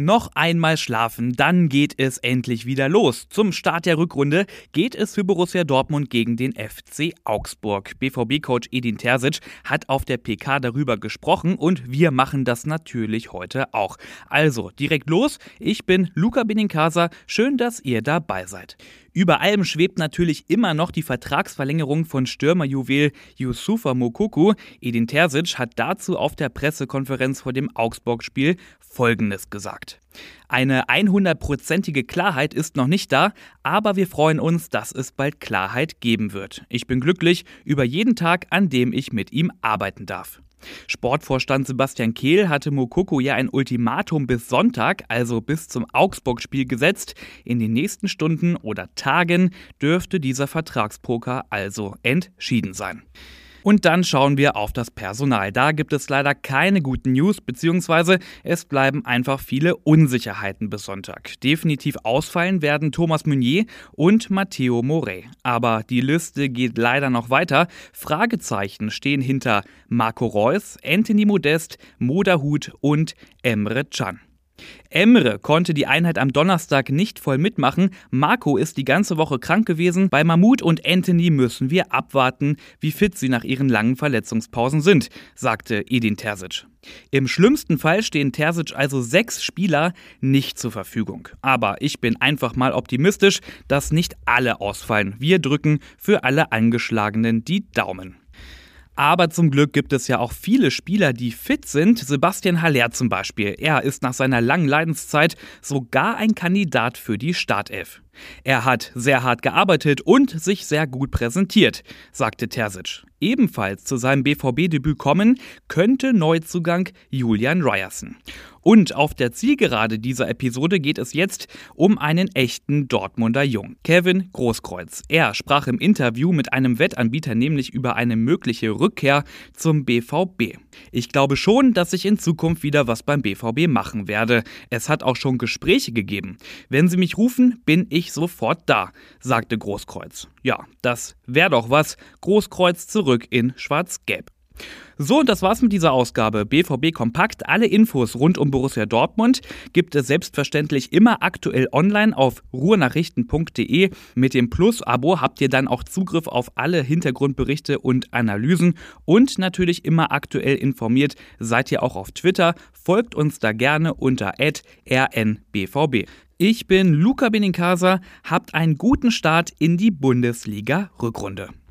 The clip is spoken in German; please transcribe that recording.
Noch einmal schlafen, dann geht es endlich wieder los. Zum Start der Rückrunde geht es für Borussia Dortmund gegen den FC Augsburg. BVB-Coach Edin Terzic hat auf der PK darüber gesprochen und wir machen das natürlich heute auch. Also direkt los. Ich bin Luca Benincasa. Schön, dass ihr dabei seid. Über allem schwebt natürlich immer noch die Vertragsverlängerung von Stürmerjuwel Yusufa Mokuku. Edin Terzic hat dazu auf der Pressekonferenz vor dem Augsburg-Spiel Folgendes gesagt. Eine 100%ige Klarheit ist noch nicht da, aber wir freuen uns, dass es bald Klarheit geben wird. Ich bin glücklich über jeden Tag, an dem ich mit ihm arbeiten darf. Sportvorstand Sebastian Kehl hatte Mokoko ja ein Ultimatum bis Sonntag, also bis zum Augsburg-Spiel gesetzt. In den nächsten Stunden oder Tagen dürfte dieser Vertragspoker also entschieden sein. Und dann schauen wir auf das Personal. Da gibt es leider keine guten News, beziehungsweise es bleiben einfach viele Unsicherheiten bis Sonntag. Definitiv ausfallen werden Thomas Meunier und Matteo Moret. Aber die Liste geht leider noch weiter. Fragezeichen stehen hinter Marco Reus, Anthony Modest, Moderhut und Emre Can. Emre konnte die Einheit am Donnerstag nicht voll mitmachen. Marco ist die ganze Woche krank gewesen. Bei Mahmoud und Anthony müssen wir abwarten, wie fit sie nach ihren langen Verletzungspausen sind, sagte Edin Terzic. Im schlimmsten Fall stehen Terzic also sechs Spieler nicht zur Verfügung. Aber ich bin einfach mal optimistisch, dass nicht alle ausfallen. Wir drücken für alle Angeschlagenen die Daumen. Aber zum Glück gibt es ja auch viele Spieler, die fit sind. Sebastian Haller zum Beispiel. Er ist nach seiner langen Leidenszeit sogar ein Kandidat für die Startelf. Er hat sehr hart gearbeitet und sich sehr gut präsentiert, sagte Terzic. Ebenfalls zu seinem BVB-Debüt kommen könnte Neuzugang Julian Ryerson. Und auf der Zielgerade dieser Episode geht es jetzt um einen echten Dortmunder Jung, Kevin Großkreuz. Er sprach im Interview mit einem Wettanbieter nämlich über eine mögliche Rückkehr zum BVB. Ich glaube schon, dass ich in Zukunft wieder was beim BVB machen werde. Es hat auch schon Gespräche gegeben. Wenn Sie mich rufen, bin ich sofort da, sagte Großkreuz. Ja, das wäre doch was. Großkreuz zurück in Schwarz-Gelb. So, und das war's mit dieser Ausgabe. BVB Kompakt. Alle Infos rund um Borussia Dortmund gibt es selbstverständlich immer aktuell online auf ruhrnachrichten.de. Mit dem Plus-Abo habt ihr dann auch Zugriff auf alle Hintergrundberichte und Analysen und natürlich immer aktuell informiert seid ihr auch auf Twitter. Folgt uns da gerne unter rnbvb. Ich bin Luca Benincasa. Habt einen guten Start in die Bundesliga-Rückrunde.